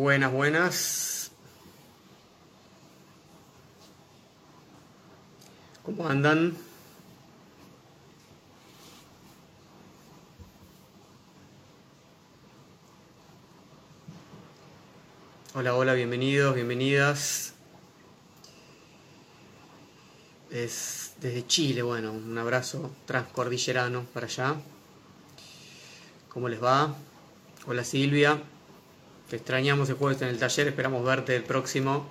Buenas, buenas. ¿Cómo andan? Hola, hola, bienvenidos, bienvenidas. Es desde Chile, bueno, un abrazo transcordillerano para allá. ¿Cómo les va? Hola Silvia. Te extrañamos el jueves en el taller, esperamos verte el próximo.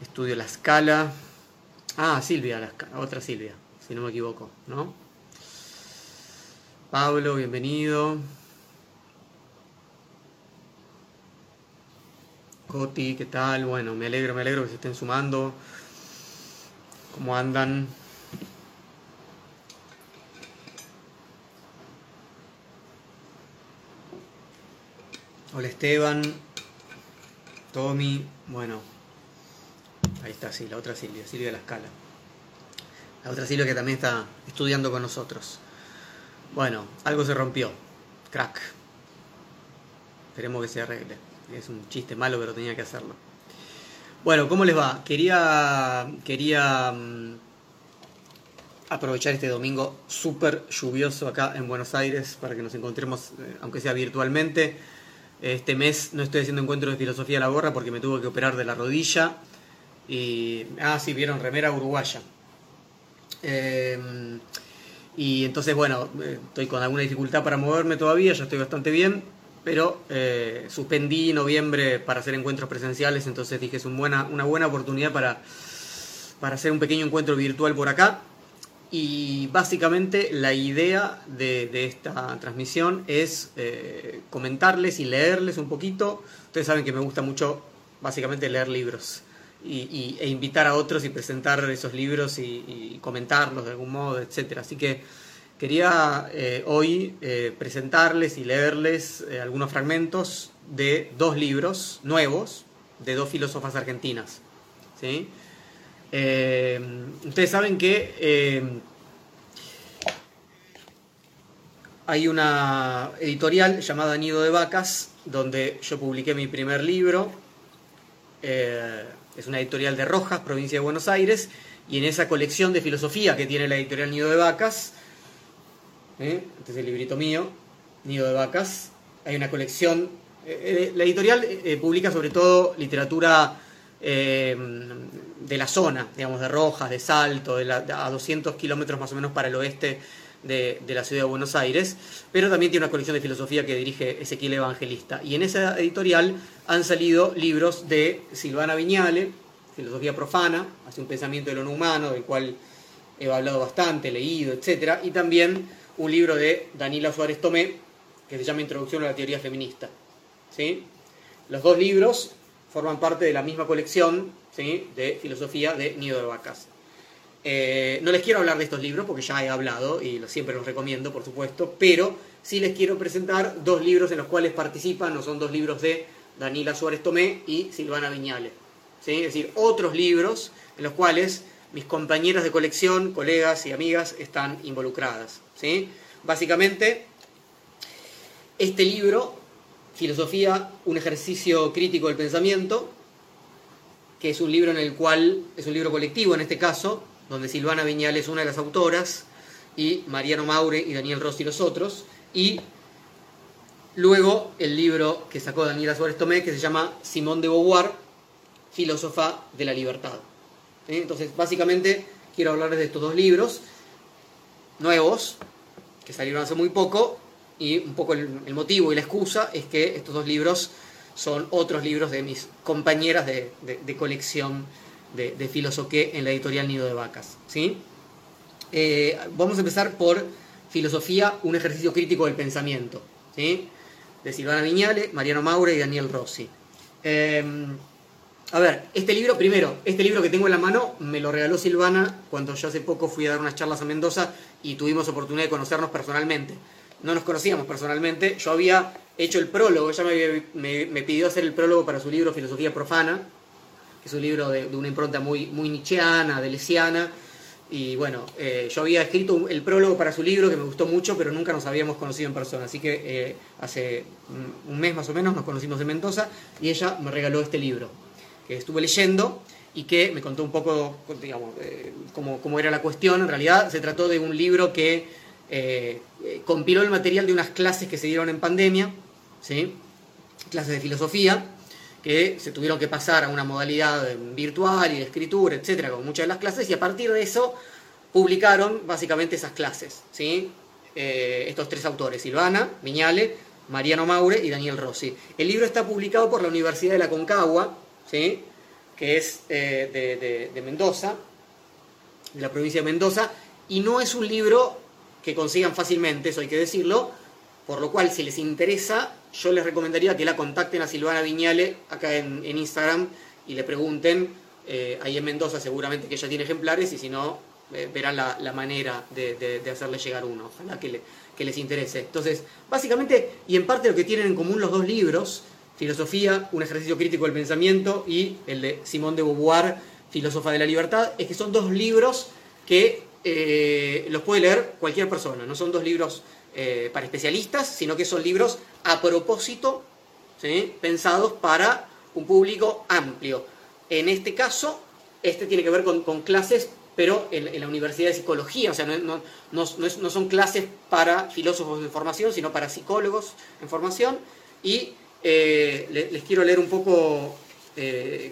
Estudio La Escala. Ah, Silvia, la otra Silvia, si no me equivoco, ¿no? Pablo, bienvenido. Coti, ¿qué tal? Bueno, me alegro, me alegro que se estén sumando. ¿Cómo andan? Hola Esteban, Tommy, bueno, ahí está, sí, la otra Silvia, Silvia de la Escala. La otra Silvia que también está estudiando con nosotros. Bueno, algo se rompió, crack. Esperemos que se arregle. Es un chiste malo, pero tenía que hacerlo. Bueno, ¿cómo les va? Quería, quería mm, aprovechar este domingo súper lluvioso acá en Buenos Aires para que nos encontremos, eh, aunque sea virtualmente este mes no estoy haciendo encuentros de filosofía a la gorra porque me tuve que operar de la rodilla. Y, ah, sí, vieron, remera uruguaya. Em, y entonces, bueno, eh, estoy con alguna dificultad para moverme todavía, ya estoy bastante bien, pero eh, suspendí noviembre para hacer encuentros presenciales, entonces dije es una buena, una buena oportunidad para, para hacer un pequeño encuentro virtual por acá. Y básicamente la idea de, esta transmisión es eh, comentarles y leerles un poquito. Ustedes saben que me gusta mucho básicamente leer libros y, e invitar a otros y presentar esos libros y, comentarlos de algún modo, etc. Así que quería eh, hoy eh, presentarles y leerles algunos fragmentos de dos libros nuevos de dos filósofas argentinas. ¿sí? Eh, ustedes saben que eh, hay una editorial llamada Nido de Vacas, donde yo publiqué mi primer libro. Eh, es una editorial de Rojas, provincia de Buenos Aires, y en esa colección de filosofía que tiene la editorial Nido de Vacas, este es el librito mío, Nido de Vacas, hay una colección. la editorial publica sobre todo literatura de la zona, digamos, de Rojas, de Salto, a 200 kilómetros más o menos para el oeste de, la ciudad de Buenos Aires, pero también tiene una colección de filosofía que dirige Ezequiel Evangelista. Y en esa editorial han salido libros de Silvana Viñale, Filosofía Profana, hace un pensamiento de lo no humano, del cual he hablado bastante, leído, etc. Y también un libro de Danila Suárez Tomé, que se llama Introducción a la Teoría Feminista. ¿Sí? Los dos libros forman parte de la misma colección de filosofía de Nido de Vacas. Eh, no les quiero hablar de estos libros porque ya he hablado y siempre los recomiendo, por supuesto, pero sí les quiero presentar dos libros en los cuales participan, no son dos libros de Daniela Suárez Tomé y Silvana Viñales. ¿sí? Es decir, otros libros en los cuales mis compañeras de colección, colegas y amigas están involucradas. ¿sí? Básicamente, este libro, Filosofía, un ejercicio crítico del pensamiento, que es un libro en el cual, es un libro colectivo en este caso, donde Silvana Viñal es una de las autoras, y Mariano Maure y Daniel Rossi los otros, y luego el libro que sacó Daniela Suárez Tomé, que se llama Simón de Beauvoir, filósofa de la libertad. Entonces, básicamente, quiero hablarles de estos dos libros nuevos, que salieron hace muy poco, y un poco el, motivo y la excusa es que estos dos libros son otros libros de mis compañeras de, colección de, de Filosoqué en la editorial Nido de Vacas. ¿sí? Eh, vamos a empezar por Filosofía, un ejercicio crítico del pensamiento, ¿sí? de Silvana Viñale, Mariano Maure y Daniel Rossi. Eh, a ver, este libro, primero, este libro que tengo en la mano me lo regaló Silvana cuando yo hace poco fui a dar unas charlas a Mendoza y tuvimos oportunidad de conocernos personalmente. No nos conocíamos personalmente, yo había hecho el prólogo, ella me, pidió hacer el prólogo para su libro Filosofía Profana, que es un libro de, una impronta muy, muy nietzscheana, delesiana, Y bueno, eh, yo había escrito el prólogo para su libro que me gustó mucho, pero nunca nos habíamos conocido en persona. Así que eh, hace un mes más o menos nos conocimos en Mendoza y ella me regaló este libro que estuve leyendo y que me contó un poco, digamos, eh, cómo, era la cuestión. En realidad se trató de un libro que compiló el material de unas clases que se dieron en pandemia, ¿sí? clases de filosofía, que se tuvieron que pasar a una modalidad virtual y de escritura, etcétera, con muchas de las clases, y a partir de eso publicaron básicamente esas clases, ¿sí? Eh, estos tres autores, Silvana, Viñale, Mariano Maure y Daniel Rossi. El libro está publicado por la Universidad de la Concagua, ¿sí? que es eh, de, Mendoza, de la provincia de Mendoza, y no es un libro que consigan fácilmente, eso hay que decirlo, por lo cual si les interesa yo les recomendaría que la contacten a Silvana Viñale acá en, Instagram y le pregunten. Eh, ahí en Mendoza seguramente que ella tiene ejemplares y si no, eh, verán la, manera de, hacerle llegar uno. Ojalá que, que les interese. Entonces, básicamente, y en parte lo que tienen en común los dos libros, Filosofía, un ejercicio crítico del pensamiento y el de Simón de Beauvoir, Filósofa de la Libertad, es que son dos libros que eh, los puede leer cualquier persona, no son dos libros eh, para especialistas, sino que son libros a propósito, pensados para un público amplio. En este caso, este tiene que ver con, clases, pero en, la Universidad de Psicología, o sea, no, no, son clases para filósofos en formación, sino para psicólogos en formación. Y eh, les, quiero leer un poco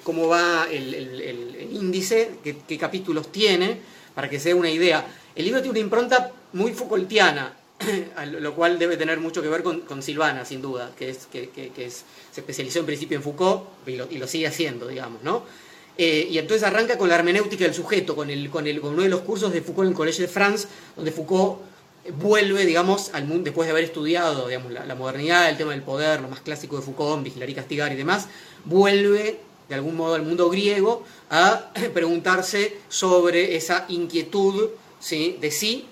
cómo va el, índice, qué, qué, capítulos tiene, para que se dé una idea. El libro tiene una impronta muy Foucaultiana, lo cual debe tener mucho que ver con, Silvana, sin duda, que, es, que, es, se especializó en principio en Foucault y lo, sigue haciendo, digamos, ¿no? Eh, y entonces arranca con la hermenéutica del sujeto, con, el, con, el, con uno de los cursos de Foucault en el Collège de France, donde Foucault vuelve, digamos, después de haber estudiado, digamos, la, modernidad, el tema del poder, lo más clásico de Foucault, vigilar y castigar y demás, vuelve de algún modo al mundo griego a preguntarse sobre esa inquietud ¿sí? de sí.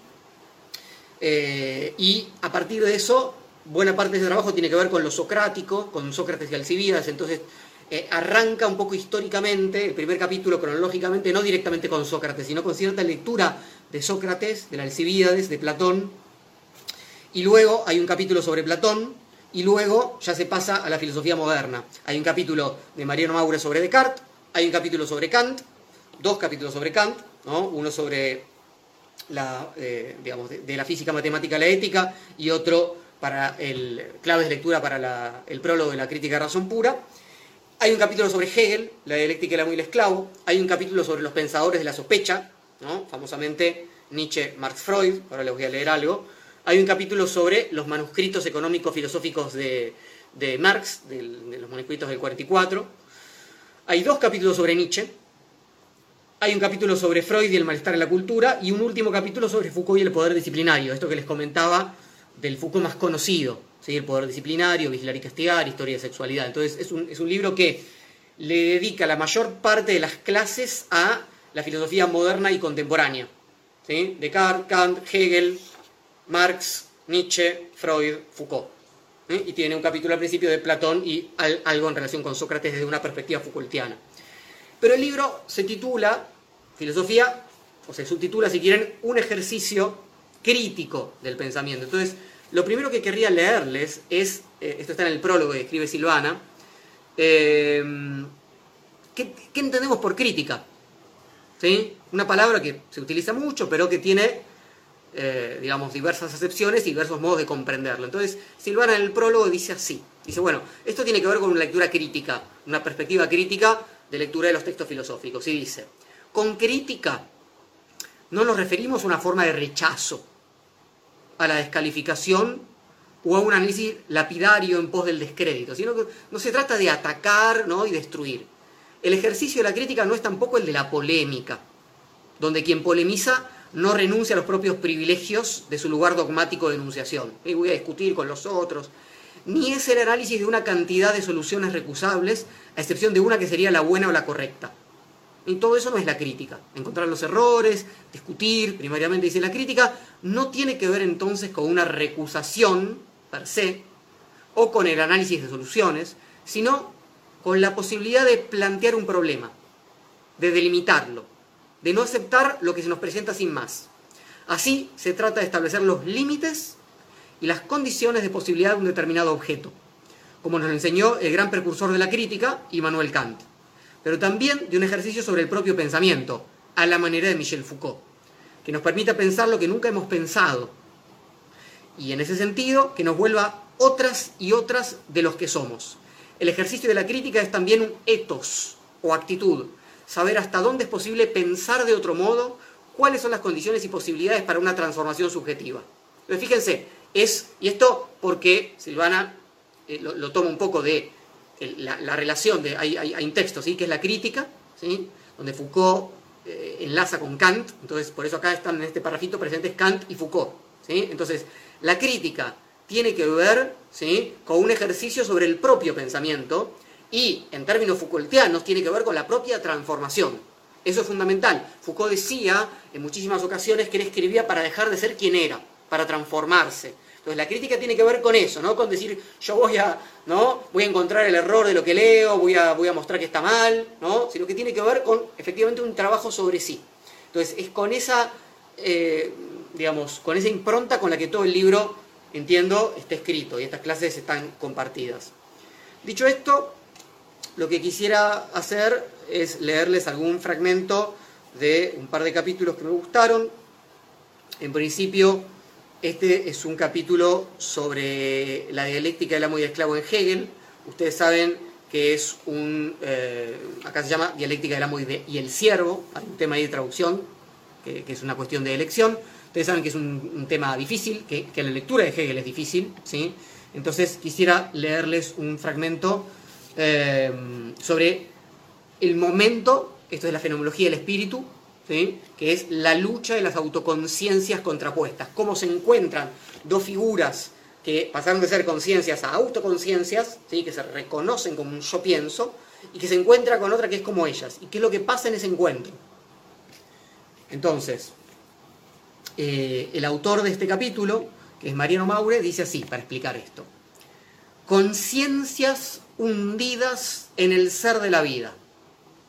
Eh, y a partir de eso, buena parte de ese trabajo tiene que ver con lo socrático, con Sócrates y Alcibiades, entonces eh, arranca un poco históricamente, el primer capítulo cronológicamente, no directamente con Sócrates, sino con cierta lectura de Sócrates, de Alcibiades, de Platón, y luego hay un capítulo sobre Platón, y luego ya se pasa a la filosofía moderna. Hay un capítulo de Mariano Maure sobre Descartes, hay un capítulo sobre Kant, dos capítulos sobre Kant, ¿no? uno sobre la, eh, digamos, de, la física matemática a la ética y otro para el claves de lectura para el prólogo de la crítica de razón pura. Hay un capítulo sobre Hegel, la dialéctica del amo y el esclavo. Hay un capítulo sobre los pensadores de la sospecha, ¿no? famosamente Nietzsche, Marx, Freud. Ahora les voy a leer algo. Hay un capítulo sobre los manuscritos económicos filosóficos de, Marx, de los manuscritos del 44. Hay dos capítulos sobre Nietzsche, hay un capítulo sobre Freud y el malestar en la cultura y un último capítulo sobre Foucault y el poder disciplinario, esto que les comentaba del Foucault más conocido, el poder disciplinario, vigilar y castigar, historia de sexualidad. Entonces es un, es un libro que le dedica la mayor parte de las clases a la filosofía moderna y contemporánea. ¿sí? Descartes, Kant, Hegel, Marx, Nietzsche, Freud, Foucault. Y tiene un capítulo al principio de Platón y algo en relación con Sócrates desde una perspectiva Foucaultiana. Pero el libro se titula Filosofía, o se subtitula, si quieren, un ejercicio crítico del pensamiento. Entonces, lo primero que querría leerles es, eh, esto está en el prólogo que escribe Silvana, eh, ¿qué, entendemos por crítica? ¿Sí? Una palabra que se utiliza mucho, pero que tiene, eh, digamos, diversas acepciones y diversos modos de comprenderlo. Entonces, Silvana en el prólogo dice así, dice, bueno, esto tiene que ver con una lectura crítica, una perspectiva crítica de lectura de los textos filosóficos y dice, con crítica no nos referimos a una forma de rechazo a la descalificación o a un análisis lapidario en pos del descrédito, sino que no se trata de atacar ¿no? y destruir. El ejercicio de la crítica no es tampoco el de la polémica, donde quien polemiza no renuncia a los propios privilegios de su lugar dogmático de enunciación. Y voy a discutir con los otros, ni es el análisis de una cantidad de soluciones recusables, a excepción de una que sería la buena o la correcta. Y todo eso no es la crítica. Encontrar los errores, discutir, primariamente dice la crítica, no tiene que ver entonces con una recusación per se o con el análisis de soluciones, sino con la posibilidad de plantear un problema, de delimitarlo, de no aceptar lo que se nos presenta sin más. Así se trata de establecer los límites y las condiciones de posibilidad de un determinado objeto, como nos lo enseñó el gran precursor de la crítica, Immanuel Kant, pero también de un ejercicio sobre el propio pensamiento, a la manera de Michel Foucault, que nos permita pensar lo que nunca hemos pensado, y en ese sentido que nos vuelva otras y otras de los que somos. El ejercicio de la crítica es también un etos o actitud, saber hasta dónde es posible pensar de otro modo, cuáles son las condiciones y posibilidades para una transformación subjetiva. Pero fíjense, es, y esto porque Silvana eh, lo, toma un poco de la, relación, de, hay, hay, un texto, ¿sí? que es la crítica, ¿sí? donde Foucault eh, enlaza con Kant, entonces por eso acá están en este parrafito presentes Kant y Foucault. ¿sí? Entonces, la crítica tiene que ver ¿sí? con un ejercicio sobre el propio pensamiento y, en términos Foucaultianos, tiene que ver con la propia transformación. Eso es fundamental. Foucault decía en muchísimas ocasiones que él escribía para dejar de ser quien era, para transformarse. Entonces la crítica tiene que ver con eso, ¿no? Con decir, yo voy a, ¿no? Voy a encontrar el error de lo que leo, voy a, voy a mostrar que está mal, ¿no? Sino que tiene que ver con, efectivamente, un trabajo sobre sí. Entonces es con esa, eh, digamos, con esa impronta con la que todo el libro, entiendo, está escrito y estas clases están compartidas. Dicho esto, lo que quisiera hacer es leerles algún fragmento de un par de capítulos que me gustaron. En principio, este es un capítulo sobre la dialéctica del amo y esclavo en Hegel. Ustedes saben que es un, eh, acá se llama dialéctica del amo y, el siervo, hay un tema ahí de traducción, que, es una cuestión de elección. Ustedes saben que es un, tema difícil, que, la lectura de Hegel es difícil, ¿sí? Entonces quisiera leerles un fragmento eh, sobre el momento, esto es la fenomenología del espíritu, que es la lucha de las autoconciencias contrapuestas, cómo se encuentran dos figuras que pasaron de ser conciencias a autoconciencias, ¿sí? que se reconocen como un yo pienso, y que se encuentra con otra que es como ellas, y qué es lo que pasa en ese encuentro. Entonces, eh, el autor de este capítulo, que es Mariano Maure, dice así, para explicar esto. Conciencias hundidas en el ser de la vida.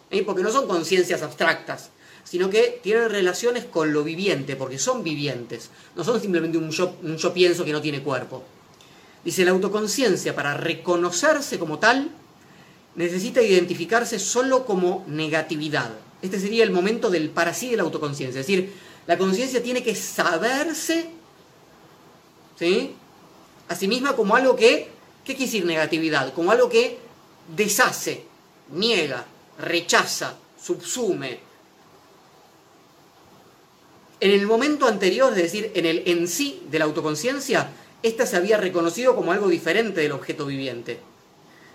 ¿eh? Porque no son conciencias abstractas, sino que tienen relaciones con lo viviente, porque son vivientes, no son simplemente un yo, pienso que no tiene cuerpo. Dice, la autoconciencia para reconocerse como tal necesita identificarse solo como negatividad. Este sería el momento del para sí de la autoconciencia. Es decir, la conciencia tiene que saberse ¿sí? a sí misma como algo que, ¿qué quiere decir negatividad? Como algo que deshace, niega, rechaza, subsume, en el momento anterior, es decir, en el en sí de la autoconciencia, ésta se había reconocido como algo diferente del objeto viviente,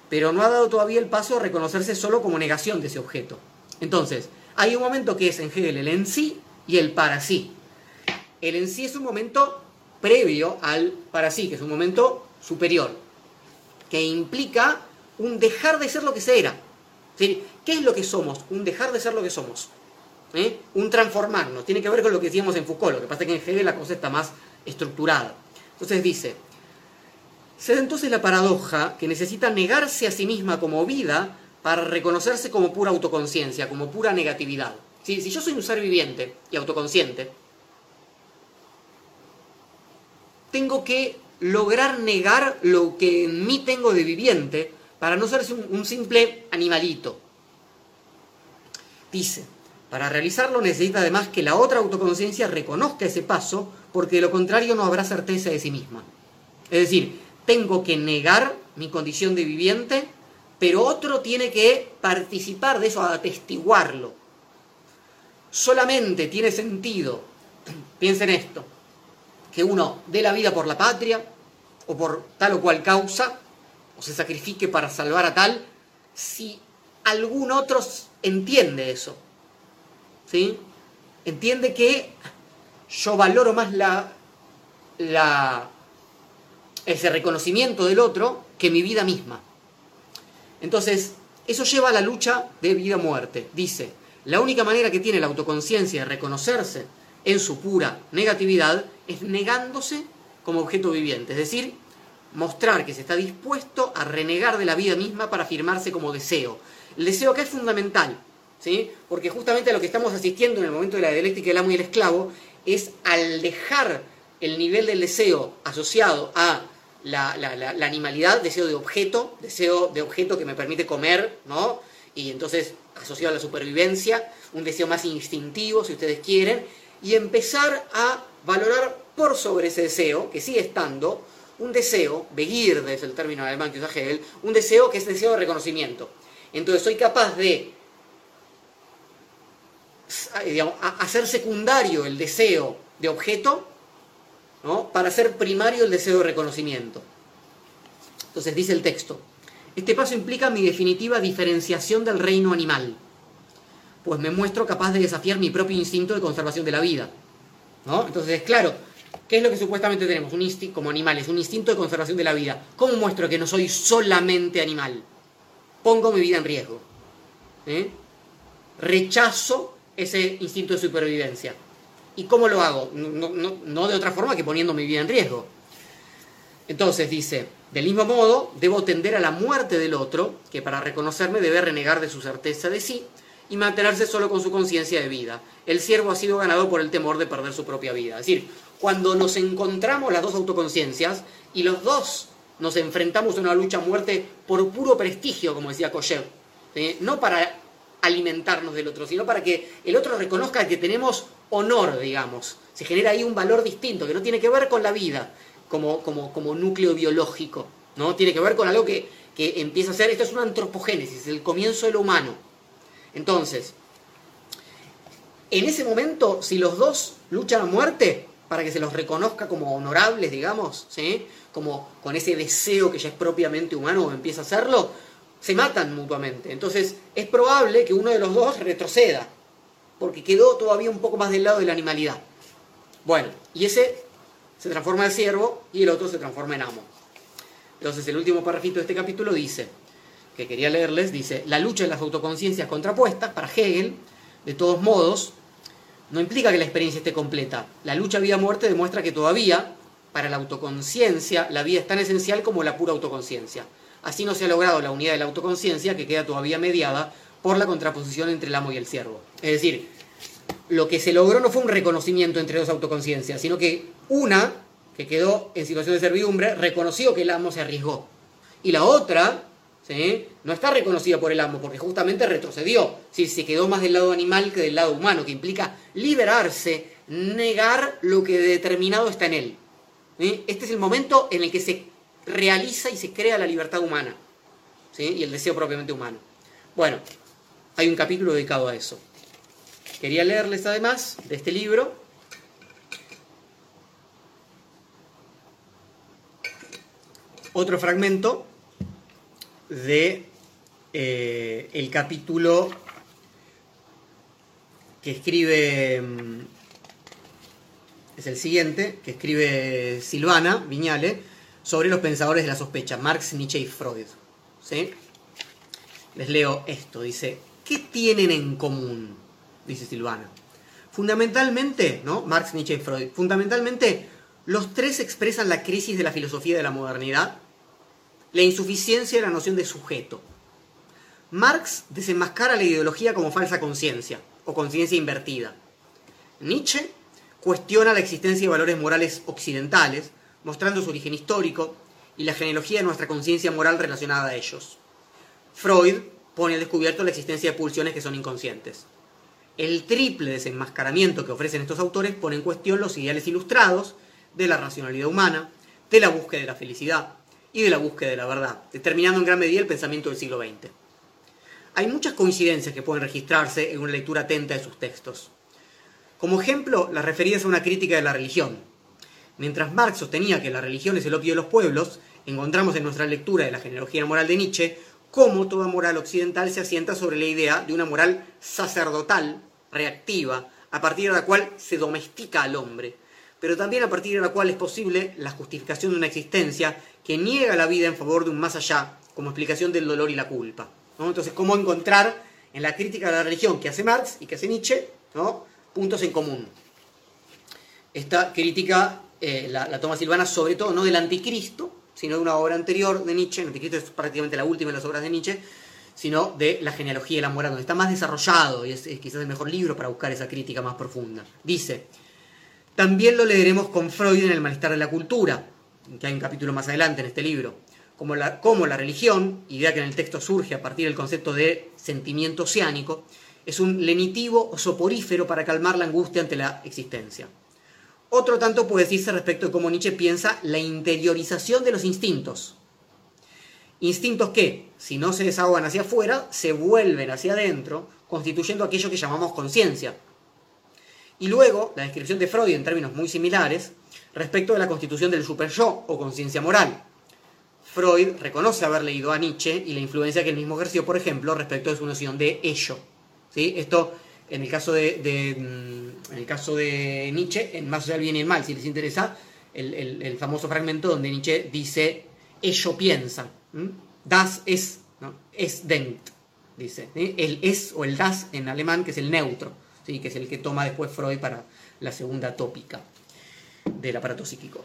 pero no ha dado todavía el paso a reconocerse solo como negación de ese objeto. Entonces, hay un momento que es en Hegel el en sí y el para sí. El en sí es un momento previo al para sí, que es un momento superior, que implica un dejar de ser lo que se era. ¿Qué es lo que somos? Un dejar de ser lo que somos. ¿eh? un transformarnos. Tiene que ver con lo que decíamos en Foucault, lo que pasa es que en Hegel la cosa está más estructurada. Entonces dice, se da entonces la paradoja que necesita negarse a sí misma como vida para reconocerse como pura autoconciencia, como pura negatividad. Si, si yo soy un ser viviente y autoconsciente, tengo que lograr negar lo que en mí tengo de viviente para no ser un simple animalito. Dice, para realizarlo necesita además que la otra autoconciencia reconozca ese paso, porque de lo contrario no habrá certeza de sí misma. Es decir, tengo que negar mi condición de viviente, pero otro tiene que participar de eso, atestiguarlo. Solamente tiene sentido, piensen esto, que uno dé la vida por la patria, o por tal o cual causa, o se sacrifique para salvar a tal, si algún otro entiende eso. Entiende que yo valoro más la, la, ese reconocimiento del otro que mi vida misma. Entonces, eso lleva a la lucha de vida o muerte. Dice, la única manera que tiene la autoconciencia de reconocerse en su pura negatividad es negándose como objeto viviente, es decir, mostrar que se está dispuesto a renegar de la vida misma para afirmarse como deseo. El deseo acá es fundamental, ¿sí? Porque justamente lo que estamos asistiendo en el momento de la dialéctica del amo y el esclavo es al dejar el nivel del deseo asociado a la, la, animalidad, deseo de objeto, deseo de objeto que me permite comer, ¿no? Y entonces asociado a la supervivencia, un deseo más instintivo, si ustedes quieren, y empezar a valorar por sobre ese deseo, que sigue estando, un deseo, Begierde es el término alemán que usa Hegel, un deseo que es deseo de reconocimiento. Entonces soy capaz de hacer secundario el deseo de objeto ¿no? para hacer primario el deseo de reconocimiento. Entonces dice el texto, este paso implica mi definitiva diferenciación del reino animal, pues me muestro capaz de desafiar mi propio instinto de conservación de la vida. ¿no? Entonces, claro, ¿qué es lo que supuestamente tenemos? Un instinto, como animales, un instinto de conservación de la vida. ¿Cómo muestro que no soy solamente animal? Pongo mi vida en riesgo. ¿eh? Rechazo ese instinto de supervivencia. ¿Y cómo lo hago? No, de otra forma que poniendo mi vida en riesgo. Entonces dice, del mismo modo, debo tender a la muerte del otro, que para reconocerme debe renegar de su certeza de sí y mantenerse solo con su conciencia de vida. El siervo ha sido ganado por el temor de perder su propia vida. Es decir, cuando nos encontramos las dos autoconciencias y los dos nos enfrentamos a una lucha a muerte por puro prestigio, como decía Koshev, no para alimentarnos del otro, sino para que el otro reconozca que tenemos honor, digamos. Se genera ahí un valor distinto, que no tiene que ver con la vida como, como, como núcleo biológico, ¿no? Tiene que ver con algo que, que empieza a ser, esto es una antropogénesis, el comienzo de lo humano. Entonces, en ese momento, si los dos luchan a muerte, para que se los reconozca como honorables, digamos, ¿sí? como con ese deseo que ya es propiamente humano empieza a hacerlo, se matan mutuamente. Entonces es probable que uno de los dos retroceda, porque quedó todavía un poco más del lado de la animalidad. Bueno, y ese se transforma en siervo y el otro se transforma en amo. Entonces el último parrafito de este capítulo dice, que quería leerles, dice, la lucha de las autoconciencias contrapuestas, para Hegel, de todos modos, no implica que la experiencia esté completa. La lucha vida-muerte demuestra que todavía, para la autoconciencia, la vida es tan esencial como la pura autoconciencia. Así no se ha logrado la unidad de la autoconciencia que queda todavía mediada por la contraposición entre el amo y el siervo. Es decir, lo que se logró no fue un reconocimiento entre dos autoconciencias, sino que una, que quedó en situación de servidumbre, reconoció que el amo se arriesgó. Y la otra, ¿sí? no está reconocida por el amo, porque justamente retrocedió. Si se quedó más del lado animal que del lado humano, que implica liberarse, negar lo que determinado está en él. Este es el momento en el que se realiza y se crea la libertad humana ¿sí? y el deseo propiamente humano. Bueno, hay un capítulo dedicado a eso. Quería leerles además de este libro otro fragmento de eh, el capítulo que escribe mm, es el siguiente que escribe Silvana Viñale sobre los pensadores de la sospecha, Marx, Nietzsche y Freud. ¿Sí? Les leo esto, dice, ¿qué tienen en común? Dice Silvana. Fundamentalmente, ¿no? Marx, Nietzsche y Freud, fundamentalmente los tres expresan la crisis de la filosofía de la modernidad, la insuficiencia de la noción de sujeto. Marx desenmascara la ideología como falsa conciencia o conciencia invertida. Nietzsche cuestiona la existencia de valores morales occidentales, mostrando su origen histórico y la genealogía de nuestra conciencia moral relacionada a ellos. Freud pone al descubierto la existencia de pulsiones que son inconscientes. El triple desenmascaramiento que ofrecen estos autores pone en cuestión los ideales ilustrados de la racionalidad humana, de la búsqueda de la felicidad y de la búsqueda de la verdad, determinando en gran medida el pensamiento del siglo XX. Hay muchas coincidencias que pueden registrarse en una lectura atenta de sus textos. Como ejemplo, las referidas a una crítica de la religión, Mientras Marx sostenía que la religión es el opio de los pueblos, encontramos en nuestra lectura de la genealogía moral de Nietzsche cómo toda moral occidental se asienta sobre la idea de una moral sacerdotal, reactiva, a partir de la cual se domestica al hombre, pero también a partir de la cual es posible la justificación de una existencia que niega la vida en favor de un más allá, como explicación del dolor y la culpa. Entonces, ¿cómo encontrar en la crítica de la religión que hace Marx y que hace Nietzsche puntos en común? Esta crítica eh, la, toma silvana, sobre todo no del anticristo, sino de una obra anterior de Nietzsche, el anticristo es prácticamente la última de las obras de Nietzsche, sino de la genealogía y la moral, donde está más desarrollado y es, quizás el mejor libro para buscar esa crítica más profunda. Dice, también lo leeremos con Freud en El malestar de la cultura, que hay un capítulo más adelante en este libro, como la, como la religión, idea que en el texto surge a partir del concepto de sentimiento oceánico, es un lenitivo o soporífero para calmar la angustia ante la existencia. Otro tanto puede decirse respecto de cómo Nietzsche piensa la interiorización de los instintos. Instintos que, si no se desahogan hacia afuera, se vuelven hacia adentro, constituyendo aquello que llamamos conciencia. Y luego, la descripción de Freud en términos muy similares, respecto de la constitución del super-yo o conciencia moral. Freud reconoce haber leído a Nietzsche y la influencia que él mismo ejerció, por ejemplo, respecto de su noción de ello. ¿Sí? Esto en el caso de, mm, en el caso de Nietzsche, en Más allá del bien y el mal, si les interesa, el, famoso fragmento donde Nietzsche dice, ello piensa, das es, es denkt, dice, el es o el das en alemán, que es el neutro, ¿sí? que es el que toma después Freud para la segunda tópica del aparato psíquico.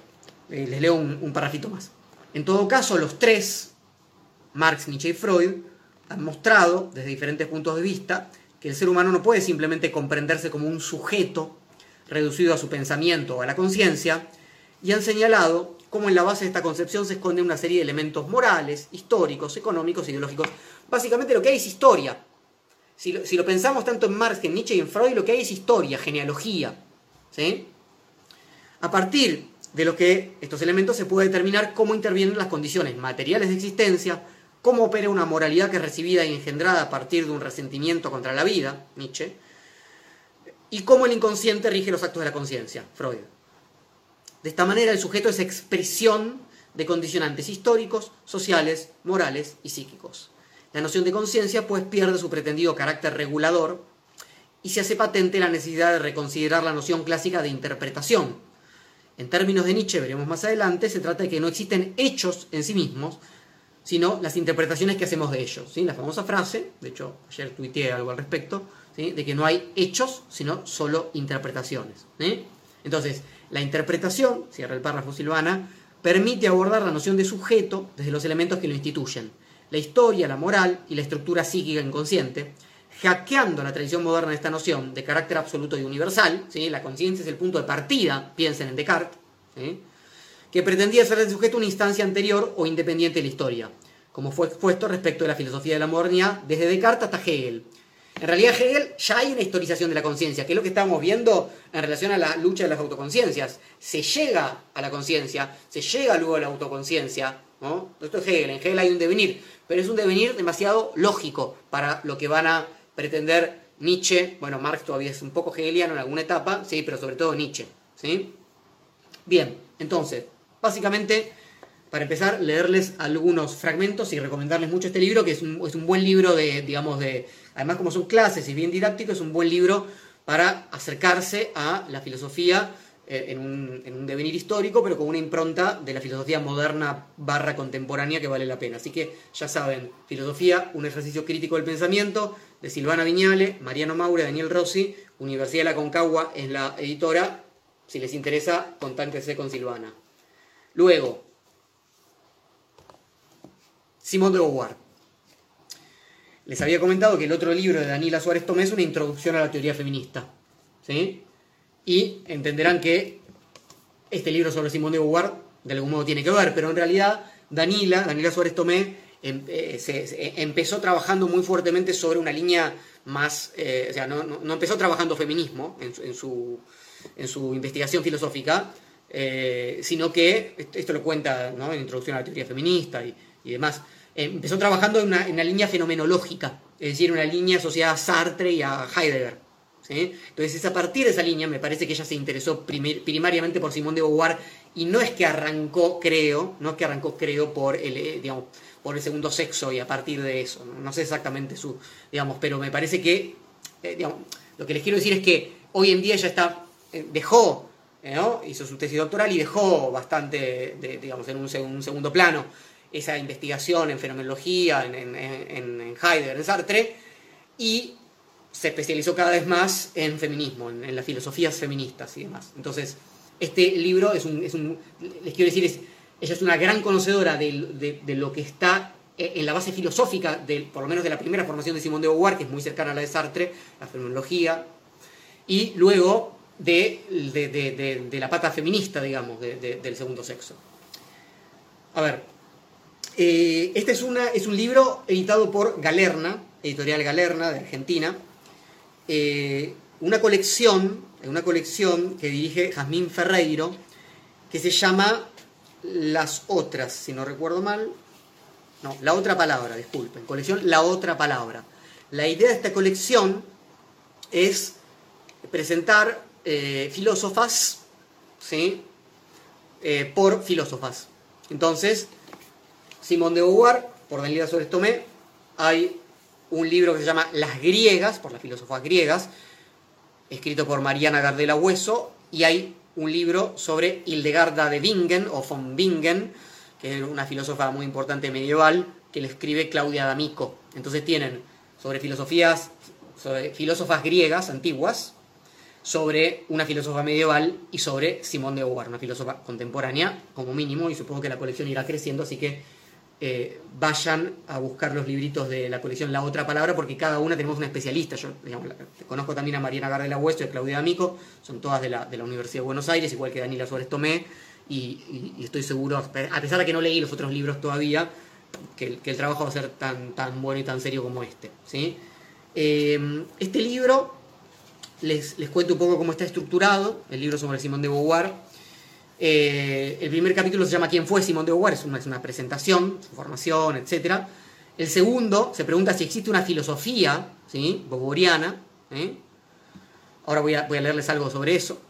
Eh, les leo un, un parrafito más. En todo caso, los tres, Marx, Nietzsche y Freud, han mostrado, desde diferentes puntos de vista, que el ser humano no puede simplemente comprenderse como un sujeto reducido a su pensamiento o a la conciencia, y han señalado cómo en la base de esta concepción se esconde una serie de elementos morales, históricos, económicos, ideológicos. Básicamente lo que hay es historia. Si lo, pensamos tanto en Marx, en Nietzsche y en Freud, lo que hay es historia, genealogía. ¿sí? A partir de lo que estos elementos se puede determinar cómo intervienen las condiciones materiales de existencia, cómo opera una moralidad que es recibida y engendrada a partir de un resentimiento contra la vida, Nietzsche, y cómo el inconsciente rige los actos de la conciencia, Freud. De esta manera el sujeto es expresión de condicionantes históricos, sociales, morales y psíquicos. La noción de conciencia pues pierde su pretendido carácter regulador y se hace patente la necesidad de reconsiderar la noción clásica de interpretación. En términos de Nietzsche, veremos más adelante, se trata de que no existen hechos en sí mismos, sino las interpretaciones que hacemos de ellos. ¿sí? La famosa frase, de hecho ayer tuiteé algo al respecto, ¿sí? de que no hay hechos, sino solo interpretaciones. Entonces, la interpretación, cierra el párrafo Silvana, permite abordar la noción de sujeto desde los elementos que lo instituyen, la historia, la moral y la estructura psíquica inconsciente, hackeando la tradición moderna de esta noción de carácter absoluto y universal, ¿sí? la conciencia es el punto de partida, piensen en Descartes, que pretendía ser el sujeto una instancia anterior o independiente de la historia, como fue expuesto respecto de la filosofía de la modernidad desde Descartes hasta Hegel. En realidad Hegel ya hay una historización de la conciencia, que es lo que estamos viendo en relación a la lucha de las autoconciencias. Se llega a la conciencia, se llega luego a la autoconciencia. Esto es Hegel, en Hegel hay un devenir, pero es un devenir demasiado lógico para lo que van a pretender Nietzsche, bueno, Marx todavía es un poco hegeliano en alguna etapa, sí, pero sobre todo Nietzsche. ¿sí? Bien, entonces, Básicamente, para empezar, leerles algunos fragmentos y recomendarles mucho este libro, que es un, buen libro de, digamos, de, además como son clases y bien didáctico, es un buen libro para acercarse a la filosofía eh, en, un, devenir histórico, pero con una impronta de la filosofía moderna barra contemporánea que vale la pena. Así que ya saben, filosofía, un ejercicio crítico del pensamiento, de Silvana Viñale, Mariano Maura, Daniel Rossi, Universidad de la Concagua es la editora. Si les interesa, contáctense con Silvana. Luego, Simón de Beauvoir. Les había comentado que el otro libro de Daniela Suárez Tomé es una introducción a la teoría feminista. ¿sí? Y entenderán que este libro sobre Simón de Beauvoir de algún modo tiene que ver, pero en realidad Daniela, Daniela Suárez Tomé, em, eh, se, empezó trabajando muy fuertemente sobre una línea más, eh, o sea, no, empezó trabajando feminismo en su, en su investigación filosófica, eh, sino que, esto lo cuenta ¿no? en Introducción a la Teoría Feminista y, demás, eh, empezó trabajando en una, línea fenomenológica, es decir, una línea asociada a Sartre y a Heidegger. Entonces es a partir de esa línea, me parece que ella se interesó primariamente por Simón de Beauvoir y no es que arrancó, creo, no es que arrancó, creo, por el, eh, digamos, por el segundo sexo y a partir de eso, no, sé exactamente su, digamos, pero me parece que, digamos, lo que les quiero decir es que hoy en día ella está, dejó eh, hizo su tesis doctoral y dejó bastante, digamos, en un, segundo plano esa investigación en fenomenología, en, en, Heidegger, en Sartre, y se especializó cada vez más en feminismo, en, las filosofías feministas y demás. Entonces, este libro es un, les quiero decir, ella es una gran conocedora de, lo que está eh, en la base filosófica, de, por lo menos de la primera formación de Simón de Beauvoir, que es muy cercana a la de Sartre, la fenomenología, y luego de, de, la pata feminista, digamos, del segundo sexo. A ver, eh, este es, una, es un libro editado por Galerna, editorial Galerna de Argentina, eh, una colección, una colección que dirige Jazmín Ferreiro, que se llama Las Otras, si no recuerdo mal, no, La Otra Palabra, disculpen, colección La Otra Palabra. La idea de esta colección es presentar eh, filósofas, ¿sí? Eh, por filósofas. Entonces, Simón de Beauvoir, por Daniela Suárez Tomé, hay un libro que se llama Las griegas, por las filósofas griegas, escrito por Mariana Gardela Hueso, y hay un libro sobre Hildegarda de Bingen, o von Bingen, que es una filósofa muy importante medieval, que le escribe Claudia D'Amico. Entonces tienen sobre filosofías, sobre filósofas griegas antiguas, sobre una filósofa medieval y sobre Simón de Beauvoir, una filósofa contemporánea como mínimo, y supongo que la colección irá creciendo, así que eh, vayan a buscar los libritos de la colección La Otra Palabra, porque cada una tenemos una especialista. Yo conozco también a Mariana Gardela Hueso y a Claudia D'Amico, son todas de la, de la, Universidad de Buenos Aires, igual que Daniela Suárez Tomé, y, estoy seguro, a pesar de que no leí los otros libros todavía, que, el trabajo va a ser tan, tan bueno y tan serio como este. ¿sí? Eh, este libro les, cuento un poco cómo está estructurado, el libro sobre Simón de Beauvoir. Eh, el primer capítulo se llama ¿Quién fue Simón de Beauvoir? Es una, es una presentación, su formación, etc. El segundo se pregunta si existe una filosofía ¿sí? beauvoiriana. ¿eh? Ahora voy a, leerles algo sobre eso.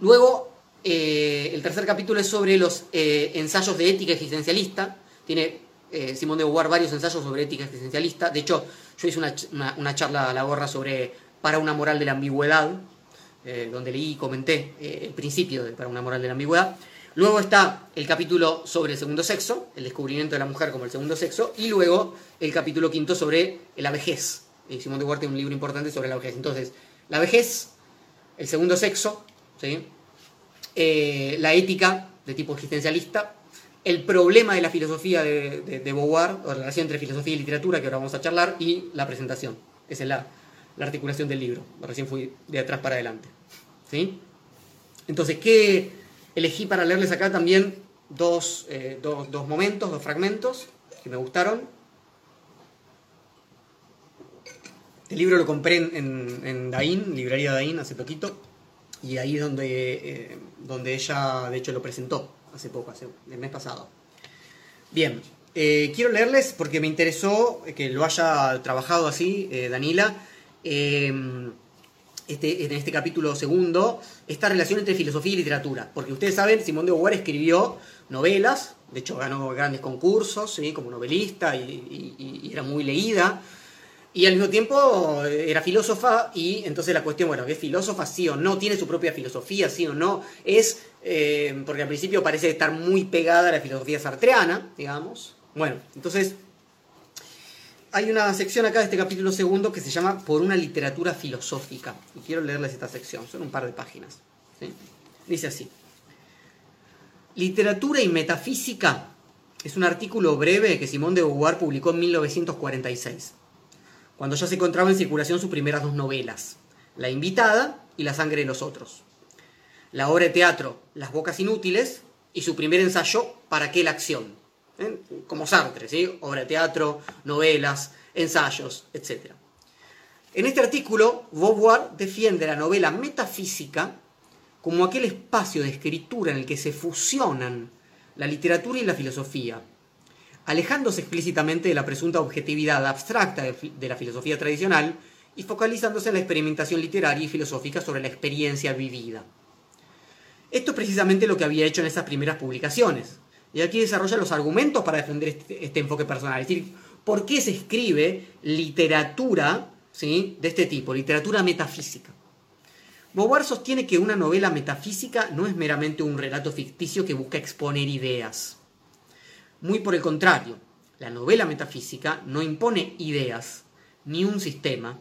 Luego, eh, el tercer capítulo es sobre los ensayos de ética existencialista. Tiene Simón de Beauvoir varios ensayos sobre ética existencialista. De hecho, yo hice una, una charla a la gorra sobre para una moral de la ambigüedad, eh, donde leí y comenté eh, el principio de Para una moral de la ambigüedad. Luego está el capítulo sobre el segundo sexo, el descubrimiento de la mujer como el segundo sexo, y luego el capítulo quinto sobre la vejez. Simón de Huarte tiene un libro importante sobre la vejez. Entonces, la vejez, el segundo sexo, ¿sí? Eh, la ética de tipo existencialista, el problema de la filosofía de, de, Beauvoir, o la relación entre filosofía y literatura, que ahora vamos a charlar, y la presentación. Esa es la, la articulación del libro. Recién fui de atrás para adelante. ¿Sí? Entonces, ¿qué elegí para leerles acá también? Dos, eh, dos, momentos, dos fragmentos que me gustaron. El libro lo compré en, Daín, librería Daín, hace poquito. Y ahí es donde, eh, donde ella, de hecho, lo presentó hace poco, hace, el mes pasado. Bien, eh, quiero leerles porque me interesó que lo haya trabajado así, Danila Em, este, en este capítulo segundo, esta relación entre filosofía y literatura. Porque ustedes saben, Simón de Beauvoir escribió novelas, de hecho ganó grandes concursos como novelista y, era muy leída. Y al mismo tiempo era filósofa y entonces la cuestión, bueno, ¿es filósofa sí o no? ¿Tiene su propia filosofía sí o no? Es, eh, porque al principio parece estar muy pegada a la filosofía sartreana, digamos. Bueno, entonces hay una sección acá de este capítulo segundo que se llama Por una literatura filosófica. Y quiero leerles esta sección, son un par de páginas. Dice así. Literatura y metafísica es un artículo breve que Simón de Beauvoir publicó en 1946, cuando ya se encontraba en circulación sus primeras dos novelas, La invitada y La sangre de los otros. La obra de teatro Las bocas inútiles y su primer ensayo ¿Para qué la acción? Como Sartre, ¿sí? obra de teatro, novelas, ensayos, etc. En este artículo, Beauvoir defiende la novela metafísica como aquel espacio de escritura en el que se fusionan la literatura y la filosofía, alejándose explícitamente de la presunta objetividad abstracta de la filosofía tradicional y focalizándose en la experimentación literaria y filosófica sobre la experiencia vivida. Esto es precisamente lo que había hecho en esas primeras publicaciones, y aquí desarrolla los argumentos para defender este, este, enfoque personal. Es decir, ¿por qué se escribe literatura ¿sí? de este tipo, literatura metafísica? Beauvoir sostiene que una novela metafísica no es meramente un relato ficticio que busca exponer ideas. Muy por el contrario, la novela metafísica no impone ideas, ni un sistema,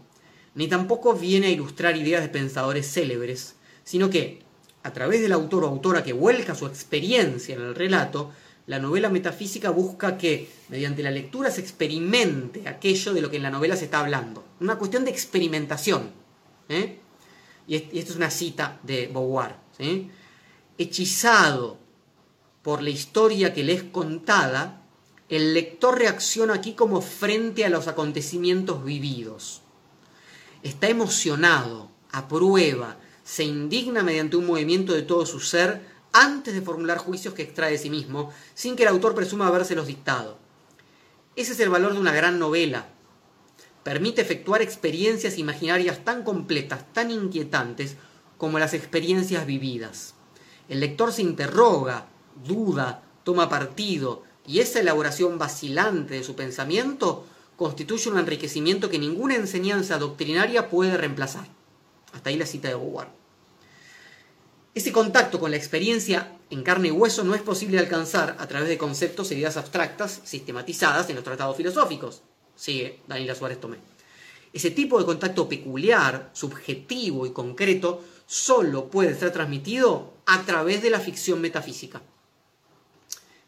ni tampoco viene a ilustrar ideas de pensadores célebres, sino que, a través del autor o autora que vuelca su experiencia en el relato, la novela metafísica busca que mediante la lectura se experimente aquello de lo que en la novela se está hablando. Una cuestión de experimentación. ¿eh? Y esto es una cita de Beauvoir. Hechizado por la historia que le es contada, el lector reacciona aquí como frente a los acontecimientos vividos. Está emocionado, aprueba, se indigna mediante un movimiento de todo su ser antes de formular juicios que extrae de sí mismo, sin que el autor presuma habérselos dictado. Ese es el valor de una gran novela. Permite efectuar experiencias imaginarias tan completas, tan inquietantes, como las experiencias vividas. El lector se interroga, duda, toma partido, y esa elaboración vacilante de su pensamiento constituye un enriquecimiento que ninguna enseñanza doctrinaria puede reemplazar. Hasta ahí la cita de Howard. Ese contacto con la experiencia en carne y hueso no es posible alcanzar a través de conceptos e ideas abstractas sistematizadas en los tratados filosóficos, sigue Daniela Suárez Tomé. Ese tipo de contacto peculiar, subjetivo y concreto solo puede ser transmitido a través de la ficción metafísica.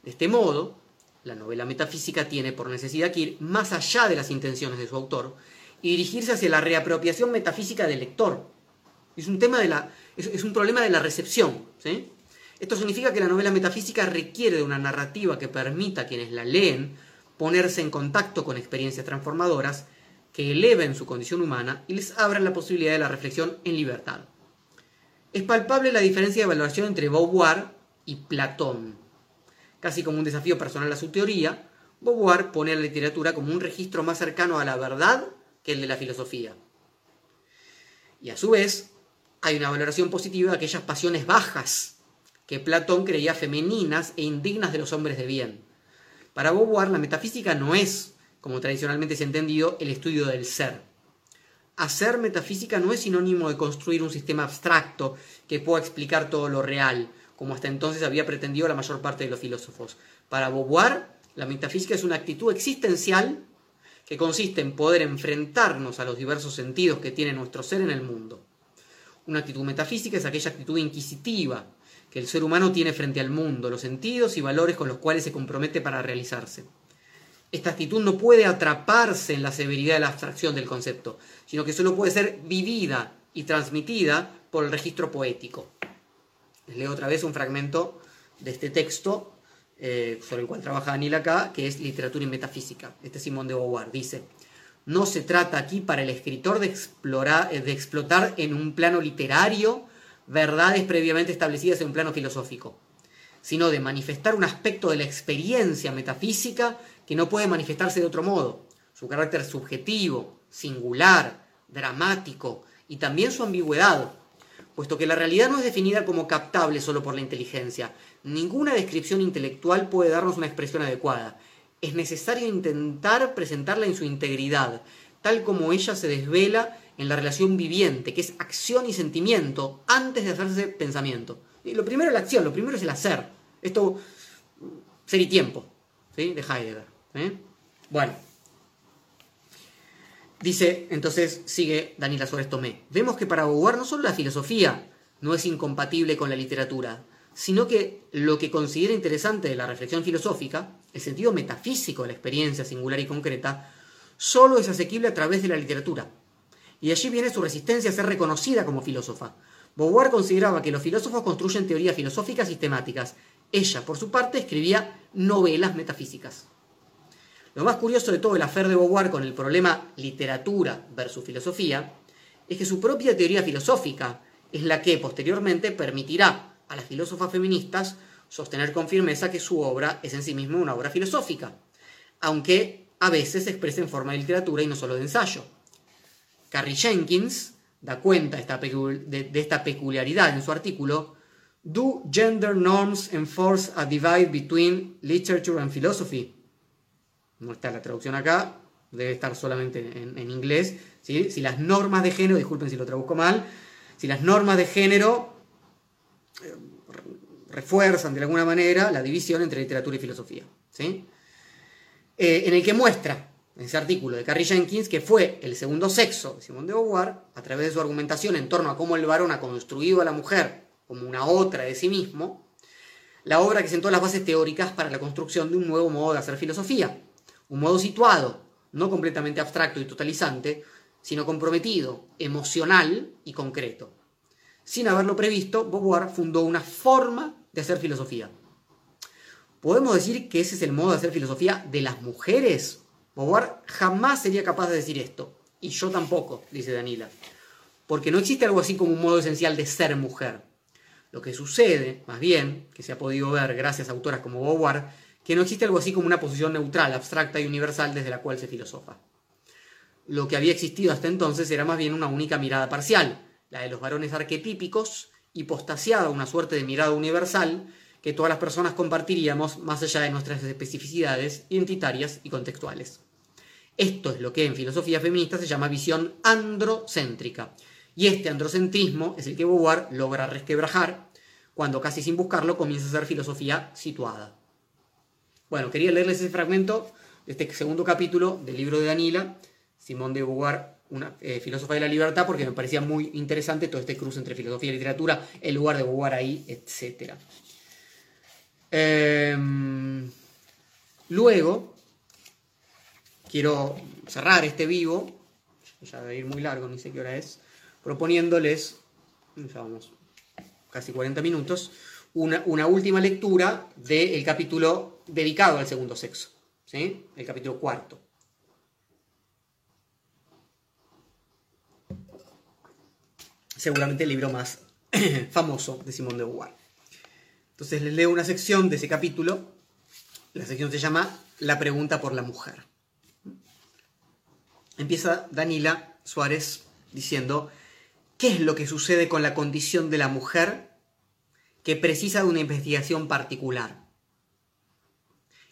De este modo, la novela metafísica tiene por necesidad que ir más allá de las intenciones de su autor y dirigirse hacia la reapropiación metafísica del lector. Es un tema de la es, un problema de la recepción. Esto significa que la novela metafísica requiere de una narrativa que permita a quienes la leen ponerse en contacto con experiencias transformadoras que eleven su condición humana y les abran la posibilidad de la reflexión en libertad. Es palpable la diferencia de valoración entre Beauvoir y Platón. Casi como un desafío personal a su teoría, Beauvoir pone a la literatura como un registro más cercano a la verdad que el de la filosofía. Y a su vez, hay una valoración positiva de aquellas pasiones bajas que Platón creía femeninas e indignas de los hombres de bien. Para Beauvoir, la metafísica no es, como tradicionalmente se ha entendido, el estudio del ser. Hacer metafísica no es sinónimo de construir un sistema abstracto que pueda explicar todo lo real, como hasta entonces había pretendido la mayor parte de los filósofos. Para Beauvoir, la metafísica es una actitud existencial que consiste en poder enfrentarnos a los diversos sentidos que tiene nuestro ser en el mundo. Una actitud metafísica es aquella actitud inquisitiva que el ser humano tiene frente al mundo, los sentidos y valores con los cuales se compromete para realizarse. Esta actitud no puede atraparse en la severidad de la abstracción del concepto, sino que solo puede ser vivida y transmitida por el registro poético. Les leo otra vez un fragmento de este texto eh, sobre el cual trabaja Daniel acá, que es Literatura y Metafísica. Este es Simón de Beauvoir. Dice, no se trata aquí para el escritor de, explorar, de explotar en un plano literario verdades previamente establecidas en un plano filosófico, sino de manifestar un aspecto de la experiencia metafísica que no puede manifestarse de otro modo, su carácter subjetivo, singular, dramático y también su ambigüedad, puesto que la realidad no es definida como captable solo por la inteligencia. Ninguna descripción intelectual puede darnos una expresión adecuada, es necesario intentar presentarla en su integridad, tal como ella se desvela en la relación viviente, que es acción y sentimiento, antes de hacerse pensamiento. Y lo primero es la acción, lo primero es el hacer. Esto, ser y tiempo, ¿sí? de Heidegger. ¿eh? Bueno, dice, entonces sigue Daniela Suárez Tomé, vemos que para Beauvoir no solo la filosofía no es incompatible con la literatura, sino que lo que considera interesante de la reflexión filosófica, el sentido metafísico de la experiencia singular y concreta, solo es asequible a través de la literatura. Y allí viene su resistencia a ser reconocida como filósofa. Beauvoir consideraba que los filósofos construyen teorías filosóficas sistemáticas. Ella, por su parte, escribía novelas metafísicas. Lo más curioso de todo el afer de Beauvoir con el problema literatura versus filosofía es que su propia teoría filosófica es la que posteriormente permitirá a las filósofas feministas sostener con firmeza que su obra es en sí misma una obra filosófica, aunque a veces se expresa en forma de literatura y no solo de ensayo. Carrie Jenkins da cuenta de, esta peculiaridad en su artículo Do Gender Norms Enforce a Divide Between Literature and Philosophy? No está la traducción acá, debe estar solamente en, inglés. Si las normas de género, disculpen si lo traduzco mal, si las normas de género refuerzan de alguna manera la división entre literatura y filosofía. ¿sí? Eh, en el que muestra, en ese artículo de Carrie Jenkins, que fue el segundo sexo de Simone de Beauvoir, a través de su argumentación en torno a cómo el varón ha construido a la mujer como una otra de sí mismo, la obra que sentó las bases teóricas para la construcción de un nuevo modo de hacer filosofía, un modo situado, no completamente abstracto y totalizante, sino comprometido, emocional y concreto. Sin haberlo previsto, Beauvoir fundó una forma de hacer filosofía. ¿Podemos decir que ese es el modo de hacer filosofía de las mujeres? Beauvoir jamás sería capaz de decir esto, y yo tampoco, dice Danila, porque no existe algo así como un modo esencial de ser mujer. Lo que sucede, más bien, que se ha podido ver gracias a autoras como Beauvoir, que no existe algo así como una posición neutral, abstracta y universal desde la cual se filosofa. Lo que había existido hasta entonces era más bien una única mirada parcial, la de los varones arquetípicos, hipostasiada una suerte de mirada universal que todas las personas compartiríamos más allá de nuestras especificidades identitarias y contextuales. Esto es lo que en filosofía feminista se llama visión androcéntrica. Y este androcentrismo es el que Beauvoir logra resquebrajar cuando casi sin buscarlo comienza a ser filosofía situada. Bueno, quería leerles ese fragmento de este segundo capítulo del libro de Danila, Simón de Beauvoir, una eh, de la libertad, porque me parecía muy interesante todo este cruce entre filosofía y literatura, el lugar de Beauvoir ahí, etc. Em, luego, quiero cerrar este vivo, ya a ir muy largo, ni sé qué hora es, proponiéndoles, ya vamos, casi 40 minutos, una, última lectura del capítulo dedicado al segundo sexo, ¿sí? el capítulo cuarto. Seguramente el libro más famoso de Simón de Beauvoir. Entonces les leo una sección de ese capítulo. La sección se llama La pregunta por la mujer. Empieza Danila Suárez diciendo, ¿qué es lo que sucede con la condición de la mujer que precisa de una investigación particular?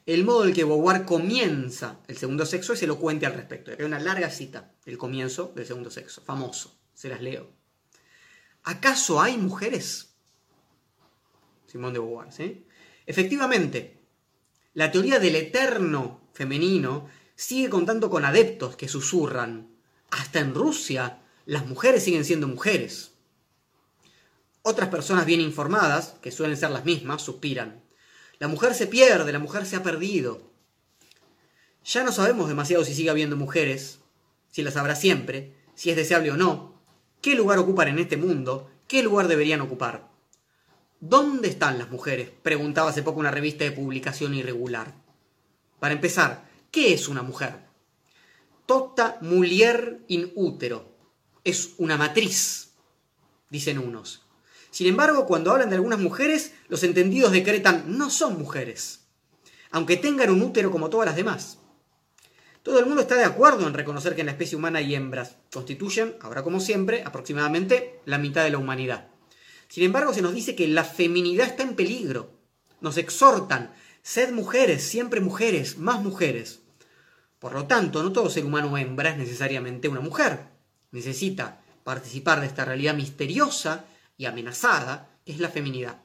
El modo en que Beauvoir comienza el segundo sexo es elocuente al respecto. Hay una larga cita del comienzo del segundo sexo, famoso, se las leo. ¿Acaso hay mujeres? Simón de Beauvoir, ¿sí? Efectivamente, la teoría del eterno femenino sigue contando con adeptos que susurran. Hasta en Rusia, las mujeres siguen siendo mujeres. Otras personas bien informadas, que suelen ser las mismas, suspiran. La mujer se pierde, la mujer se ha perdido. Ya no sabemos demasiado si sigue habiendo mujeres, si las habrá siempre, si es deseable o no, qué lugar ocupan en este mundo, qué lugar deberían ocupar. ¿Dónde están las mujeres? preguntaba hace poco una revista de publicación irregular. Para empezar, ¿Qué es una mujer? Tota mulier in útero. Es una matriz, dicen unos. Sin embargo, cuando hablan de algunas mujeres, los entendidos decretan no son mujeres, aunque tengan un útero como todas las demás. Todo el mundo está de acuerdo en reconocer que en la especie humana hay hembras. Constituyen, ahora como siempre, aproximadamente la mitad de la humanidad. Sin embargo, se nos dice que la feminidad está en peligro. Nos exhortan, sed mujeres, siempre mujeres, más mujeres. Por lo tanto, no todo ser humano hembra es necesariamente una mujer. Necesita participar de esta realidad misteriosa y amenazada que es la feminidad.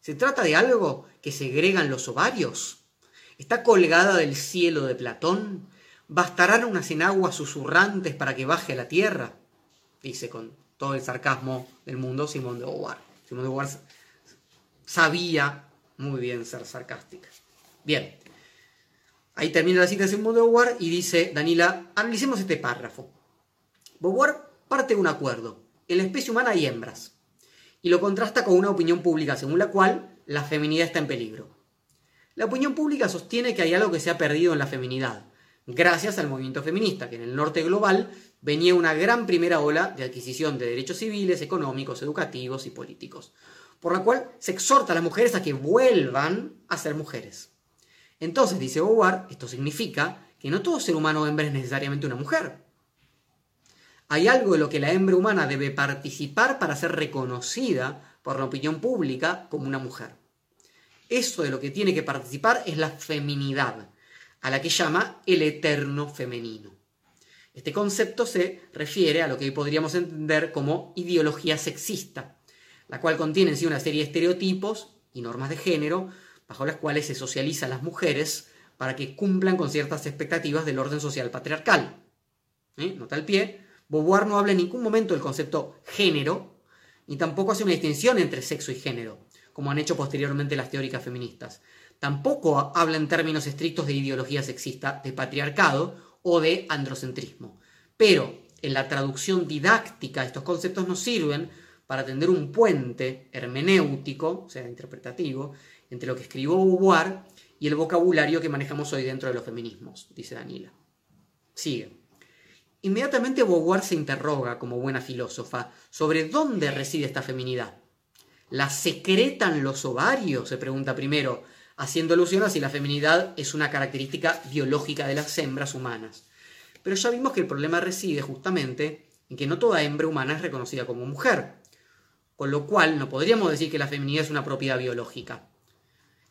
¿Se trata de algo que segregan los ovarios? ¿Está colgada del cielo de Platón? ¿Bastarán unas enaguas susurrantes para que baje a la tierra? Dice con todo el sarcasmo del mundo Simón de Beauvoir. Simón de Beauvoir sabía muy bien ser sarcástica. Bien, Ahí termina la cita de Simón de Beauvoir y dice, Danila, analicemos este párrafo. Beauvoir parte de un acuerdo. En la especie humana hay hembras. Y lo contrasta con una opinión pública según la cual la feminidad está en peligro. La opinión pública sostiene que hay algo que se ha perdido en la feminidad, gracias al movimiento feminista, que en el norte global venía una gran primera ola de adquisición de derechos civiles, económicos, educativos y políticos, por la cual se exhorta a las mujeres a que vuelvan a ser mujeres. Entonces, dice Beauvoir, esto significa que no todo ser humano hembra es necesariamente una mujer. Hay algo de lo que la hembra humana debe participar para ser reconocida por la opinión pública como una mujer. Eso de lo que tiene que participar es la feminidad, a la que llama el eterno femenino. Este concepto se refiere a lo que hoy podríamos entender como ideología sexista, la cual contiene en sí una serie de estereotipos y normas de género bajo las cuales se socializa a las mujeres para que cumplan con ciertas expectativas del orden social patriarcal. ¿Eh? Nota al pie, Beauvoir no habla en ningún momento del concepto género, ni tampoco hace una distinción entre sexo y género. como han hecho posteriormente las teóricas feministas. Tampoco habla en términos estrictos de ideología sexista, de patriarcado o de androcentrismo. Pero en la traducción didáctica estos conceptos nos sirven para tender un puente hermenéutico, o sea, interpretativo, entre lo que escribió Beauvoir y el vocabulario que manejamos hoy dentro de los feminismos, dice Daniela. Sigue. Inmediatamente Beauvoir se interroga, como buena filósofa, sobre dónde reside esta feminidad. ¿La secretan los ovarios? se pregunta primero, haciendo alusión a si la feminidad es una característica biológica de las hembras humanas. Pero ya vimos que el problema reside justamente en que no toda hembra humana es reconocida como mujer, con lo cual no podríamos decir que la feminidad es una propiedad biológica.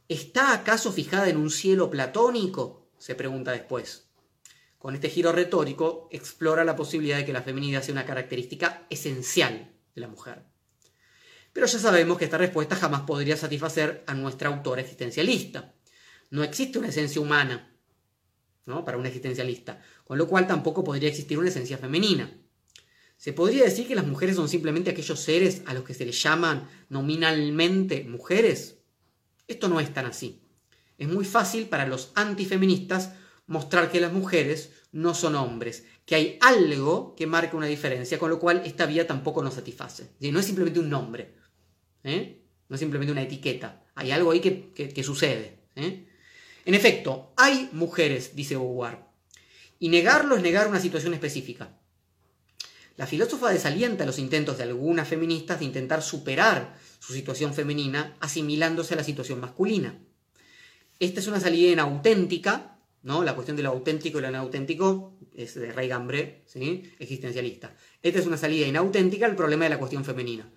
¿Está acaso fijada en un cielo platónico? se pregunta después. Con este giro retórico explora la posibilidad de que la feminidad sea una característica esencial de la mujer. Pero ya sabemos que esta respuesta jamás podría satisfacer a nuestra autora existencialista. No existe una esencia humana ¿no? para un existencialista, con lo cual tampoco podría existir una esencia femenina. ¿Se podría decir que las mujeres son simplemente aquellos seres a los que se les llaman nominalmente mujeres? Esto no es tan así. Es muy fácil para los antifeministas mostrar que las mujeres no son hombres, que hay algo que marca una diferencia, con lo cual esta vía tampoco nos satisface. No es simplemente un nombre, ¿eh? no es simplemente una etiqueta, hay algo ahí que, sucede. ¿eh? En efecto, hay mujeres, dice Beauvoir, y negarlo es negar una situación específica. La filósofa desalienta los intentos de algunas feministas de intentar superar su situación femenina asimilándose a la situación masculina. Esta es una salida inauténtica ¿no? La cuestión de lo auténtico y lo inauténtico es de Ray Gambre, ¿sí? existencialista. Esta es una salida inauténtica al problema de la cuestión femenina.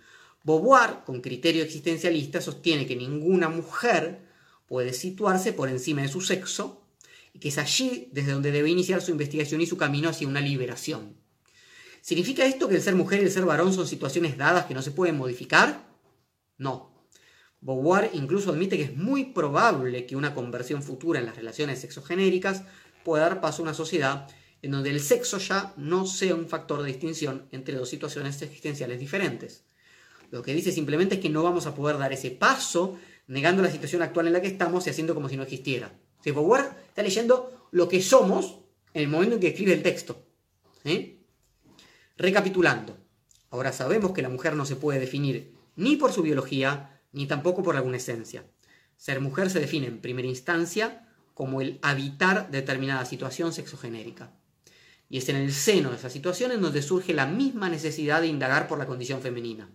Beauvoir, con criterio existencialista, sostiene que ninguna mujer puede situarse por encima de su sexo y que es allí desde donde debe iniciar su investigación y su camino hacia una liberación. ¿Significa esto que el ser mujer y el ser varón son situaciones dadas que no se pueden modificar? No, Beauvoir incluso admite que es muy probable que una conversión futura en las relaciones sexogenéricas pueda dar paso a una sociedad en donde el sexo ya no sea un factor de distinción entre dos situaciones existenciales diferentes. Lo que dice simplemente es que no vamos a poder dar ese paso negando la situación actual en la que estamos y haciendo como si no existiera. Si Beauvoir está leyendo lo que somos en el momento en que escribe el texto. Recapitulando, ahora sabemos que la mujer no se puede definir ni por su biología, ni tampoco por alguna esencia. Ser mujer se define en primera instancia como el habitar determinada situación sexogenérica. Y es en el seno de esa situación en donde surge la misma necesidad de indagar por la condición femenina.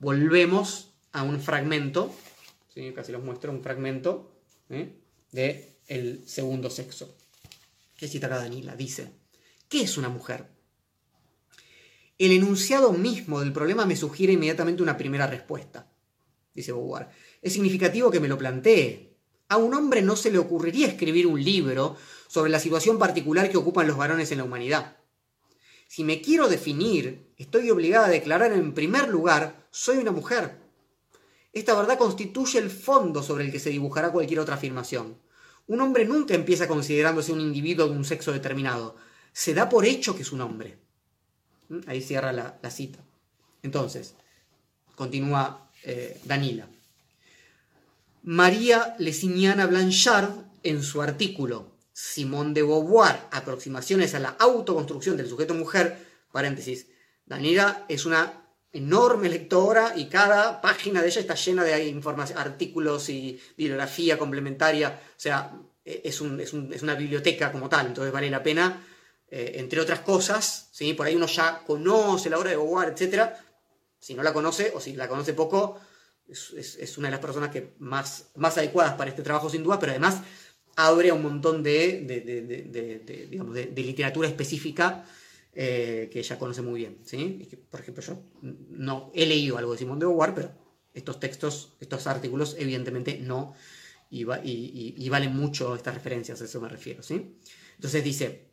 Volvemos a un fragmento, casi los muestro, un fragmento ¿eh? de el segundo sexo. Que cita acá Danila, dice, ¿qué es una mujer? El enunciado mismo del problema me sugiere inmediatamente una primera respuesta, dice Beauvoir. Es significativo que me lo plantee. A un hombre no se le ocurriría escribir un libro sobre la situación particular que ocupan los varones en la humanidad. Si me quiero definir, estoy obligada a declarar en primer lugar, soy una mujer. Esta verdad constituye el fondo sobre el que se dibujará cualquier otra afirmación. Un hombre nunca empieza considerándose un individuo de un sexo determinado. Se da por hecho que es un hombre. ¿Mm? Ahí cierra la, cita. Entonces, continúa eh, Danila. María Lesignana Blanchard, en su artículo Simón de Beauvoir, Aproximaciones a la autoconstrucción del sujeto mujer, paréntesis, Danila es una enorme lectora y cada página de ella está llena de artículos y bibliografía complementaria, o sea, es, es una biblioteca como tal, entonces vale la pena eh, entre otras cosas, ¿sí? por ahí uno ya conoce la obra de Beauvoir, etc. Si no la conoce o si la conoce poco, es, una de las personas que más, más adecuadas para este trabajo sin duda, pero además abre un montón de, de, literatura específica eh, que ella conoce muy bien. ¿sí? Por ejemplo, yo no he leído algo de Simón de Beauvoir, pero estos textos, estos artículos, evidentemente no, y, y valen mucho estas referencias, a eso me refiero. ¿sí? Entonces dice,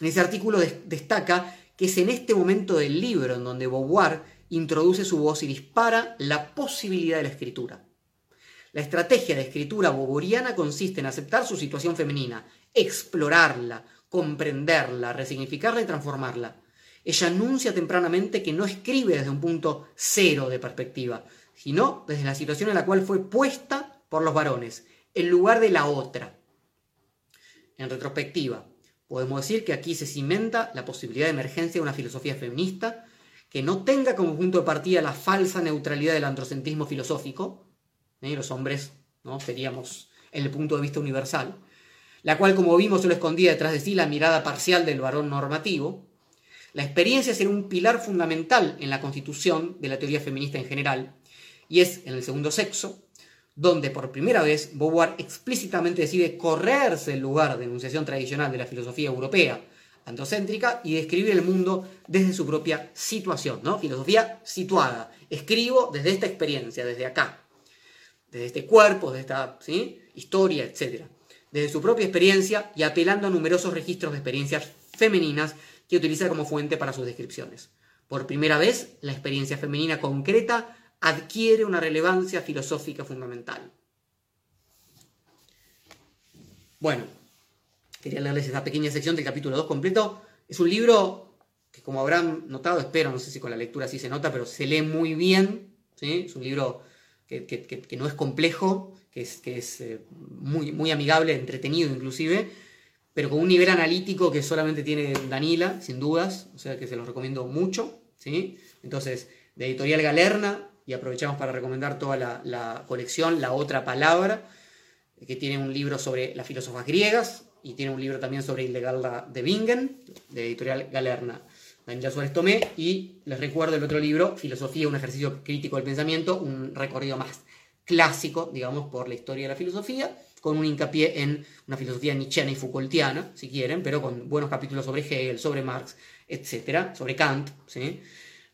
en ese artículo destaca que es en este momento del libro en donde Beauvoir introduce su voz y dispara la posibilidad de la escritura. La estrategia de escritura boboriana consiste en aceptar su situación femenina, explorarla, comprenderla, resignificarla y transformarla. ella anuncia tempranamente que no escribe desde un punto cero de perspectiva, sino desde la situación en la cual fue puesta por los varones, en lugar de la otra. En retrospectiva, podemos decir que aquí se cimenta la posibilidad de emergencia de una filosofía feminista que no tenga como punto de partida la falsa neutralidad del androcentrismo filosófico, ¿eh? los hombres ¿no? seríamos en el punto de vista universal, la cual como vimos solo escondía detrás de sí la mirada parcial del varón normativo, la experiencia será un pilar fundamental en la constitución de la teoría feminista en general, y es en el segundo sexo, donde por primera vez Beauvoir explícitamente decide correrse el lugar de enunciación tradicional de la filosofía europea, androcéntrica, y describir el mundo desde su propia situación, ¿no? Filosofía situada. Escribo desde esta experiencia, desde acá, desde este cuerpo, desde esta historia, etc. Desde su propia experiencia y apelando a numerosos registros de experiencias femeninas que utiliza como fuente para sus descripciones. Por primera vez, la experiencia femenina concreta adquiere una relevancia filosófica fundamental. Bueno, quería leerles esta pequeña sección del capítulo 2 completo. Es un libro que, como habrán notado, espero, no sé si con la lectura sí se nota, pero se lee muy bien. ¿sí? Es un libro que, no es complejo, que es, que es eh, muy, muy amigable, entretenido inclusive, pero con un nivel analítico que solamente tiene Danila, sin dudas, o sea que se los recomiendo mucho. ¿sí? Entonces, de Editorial Galerna, y aprovechamos para recomendar toda la, colección, La Otra Palabra, que tiene un libro sobre las filósofas griegas y tiene un libro también sobre Ilegalda de Bingen, de Editorial Galerna. Daniela Suárez Tomé, y les recuerdo el otro libro, Filosofía, un ejercicio crítico del pensamiento, un recorrido más clásico, digamos, por la historia de la filosofía, con un hincapié en una filosofía nietzscheana y Foucaultiana, si quieren, pero con buenos capítulos sobre Hegel, sobre Marx, etcétera, sobre Kant.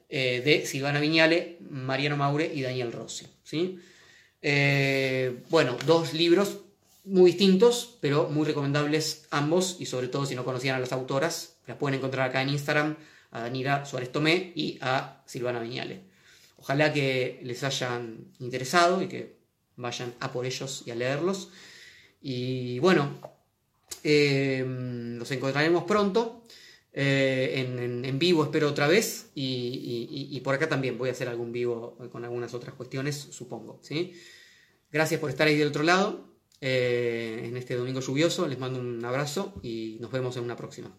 Eh, de Silvana Viñale, Mariano Maure y Daniel Rossi. ¿sí? Eh, bueno, dos libros muy distintos, pero muy recomendables ambos, y sobre todo si no conocían a las autoras, las pueden encontrar acá en Instagram, a Danira Suárez Tomé y a Silvana Viñale. Ojalá que les hayan interesado y que vayan a por ellos y a leerlos. Y bueno, eh, los encontraremos pronto. Eh, en, vivo espero otra vez y, por acá también voy a hacer algún vivo con algunas otras cuestiones, supongo. ¿sí? Gracias por estar ahí del otro lado eh, en este domingo lluvioso, les mando un abrazo y nos vemos en una próxima.